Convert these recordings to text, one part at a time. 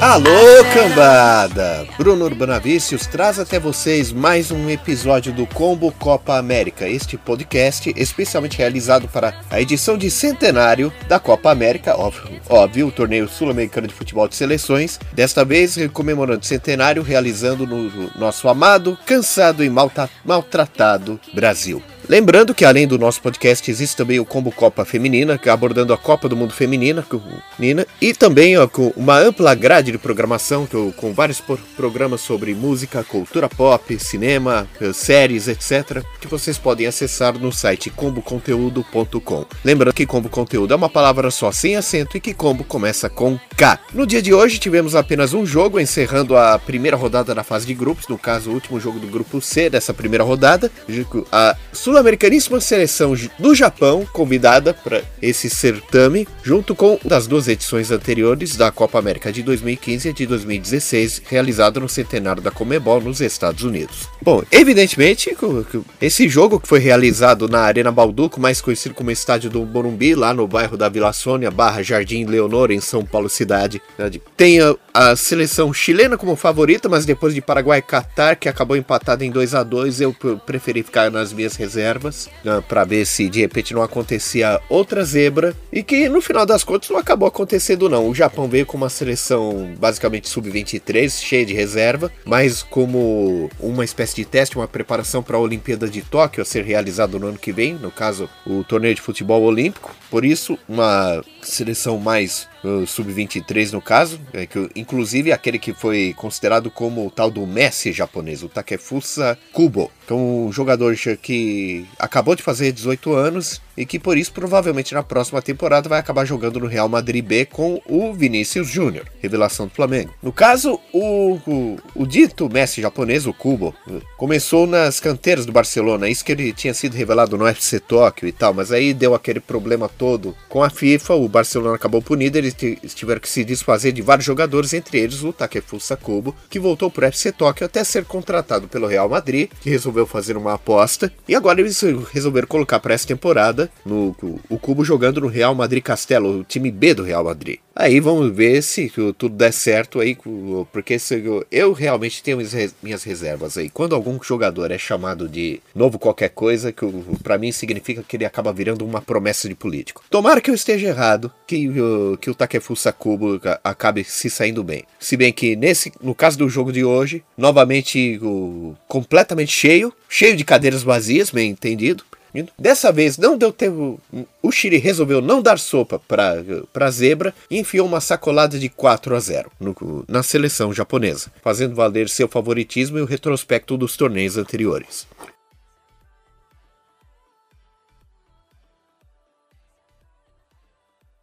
Alô, cambada! Bruno Urbanavicius traz até vocês mais um episódio do Combo Copa América, este podcast especialmente realizado para a edição de centenário da Copa América, óbvio, óbvio o torneio sul-americano de futebol de seleções, desta vez comemorando o centenário, realizando no nosso amado, cansado e maltratado Brasil. Lembrando que além do nosso podcast existe também o Combo Copa Feminina, é abordando a Copa do Mundo Feminina, e também ó, com uma ampla grade de programação com vários programas sobre música, cultura pop, cinema, eh, séries, etc, que vocês podem acessar no site comboconteúdo.com. Lembrando que combo conteúdo é uma palavra só sem acento e que combo começa com K. No dia de hoje tivemos apenas um jogo encerrando a primeira rodada da fase de grupos, no caso o último jogo do grupo C dessa primeira rodada, a sul sul-americaníssima seleção do Japão, convidada para esse certame, junto com das duas edições anteriores da Copa América de 2015 e de 2016, realizada no centenário da Comebol nos Estados Unidos. Bom, evidentemente, esse jogo que foi realizado na Arena Balduco, mais conhecido como Estádio do Morumbi, lá no bairro da Vila Sônia, barra Jardim Leonor, em São Paulo cidade, tem a, a seleção chilena como favorita, mas depois de Paraguai e Catar, que acabou empatado em 2 a 2 eu preferi ficar nas minhas reservas reservas né, para ver se de repente não acontecia outra zebra e que no final das contas não acabou acontecendo não. O Japão veio com uma seleção basicamente sub-23, cheia de reserva, mas como uma espécie de teste, uma preparação para a Olimpíada de Tóquio a ser realizado no ano que vem, no caso o torneio de futebol olímpico. Por isso, uma seleção mais sub-23 no caso, é que, inclusive aquele que foi considerado como o tal do Messi japonês, o Takefusa Kubo. Então, um jogador que acabou de fazer 18 anos e que por isso provavelmente na próxima temporada vai acabar jogando no Real Madrid B com o Vinícius Júnior, revelação do Flamengo. No caso, o, o, o, dito Messi japonês, o Kubo, começou nas canteiras do Barcelona, isso que ele tinha sido revelado no FC Tóquio e tal, mas aí deu aquele problema todo com a FIFA, o Barcelona acabou punido, eles tiveram que se desfazer de vários jogadores, entre eles o Takefusa Kubo, que voltou para o FC Tóquio até ser contratado pelo Real Madrid, que resolveu fazer uma aposta, e agora eles resolveram colocar para essa temporada no, o Cubo jogando no Real Madrid Castelo, o time B do Real Madrid. Aí vamos ver se tudo der certo aí, porque eu realmente tenho minhas reservas aí. Quando algum jogador é chamado de novo qualquer coisa, que para mim significa que ele acaba virando uma promessa de político. Tomara que eu esteja errado, que, que o Takefusa Kubo acabe se saindo bem. Se bem que nesse, no caso do jogo de hoje, novamente completamente cheio, cheio de cadeiras vazias, bem entendido. Dessa vez não deu tempo. O Chile resolveu não dar sopa para a zebra e enfiou uma sacolada de 4 a 0 no, na seleção japonesa, fazendo valer seu favoritismo e o retrospecto dos torneios anteriores.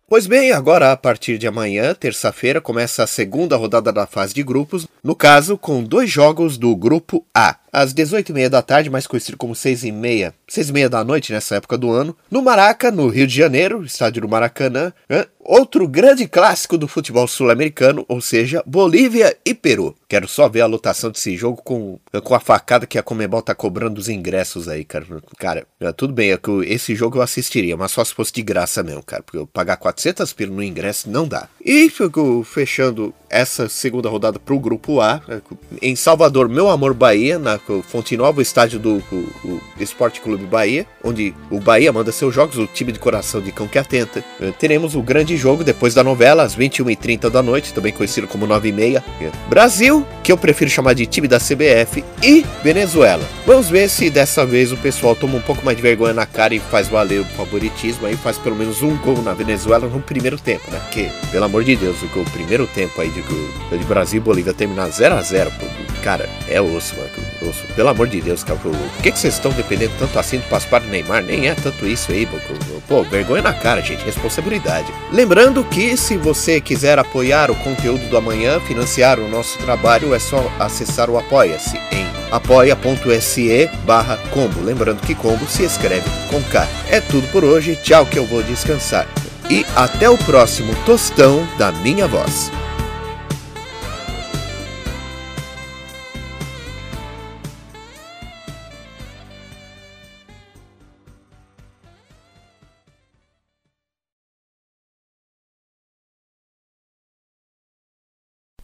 Pois bem, agora a partir de amanhã, terça-feira, começa a segunda rodada da fase de grupos, no caso com dois jogos do grupo A. Às 18h30 da tarde, mais conhecido como 6h30, 6h30 da noite nessa época do ano, no Maraca, no Rio de Janeiro, estádio do Maracanã, outro grande clássico do futebol sul-americano, ou seja, Bolívia e Peru. Quero só ver a lotação desse jogo com, com a facada que a Comebol tá cobrando dos ingressos aí, cara. Cara, é, tudo bem, é que esse jogo eu assistiria, mas só se fosse de graça mesmo, cara. Porque eu pagar 400 pila no ingresso não dá. E fechando essa segunda rodada pro grupo A, é, em Salvador, meu amor Bahia, na Fonte Nova, o estádio do o, o Esporte Clube Bahia, onde o Bahia manda seus jogos, o time de coração de cão que atenta. É, teremos o grande jogo depois da novela, às 21h30 da noite, também conhecido como 9h30. Brasil, que eu prefiro chamar de time da CBF, e Venezuela. Vamos ver se dessa vez o pessoal toma um pouco mais de vergonha na cara e faz valer o favoritismo aí, faz pelo menos um gol na Venezuela no primeiro tempo, né? Porque, pelo amor de Deus, o primeiro tempo aí de, de Brasil e Bolívia terminar 0 a 0 cara, é osso, mano. Osso. Pelo amor de Deus, cara. Por que, que vocês estão dependendo tanto assim do Paspar e Neymar? Nem é tanto isso aí, pô. Vergonha na cara, gente. Responsabilidade. Lembrando que se você quiser apoiar o conteúdo do amanhã, financiar o nosso trabalho, é só acessar o Apoia-se em apoia.se barra combo. Lembrando que combo se escreve com K. É tudo por hoje. Tchau que eu vou descansar. E até o próximo tostão da minha voz.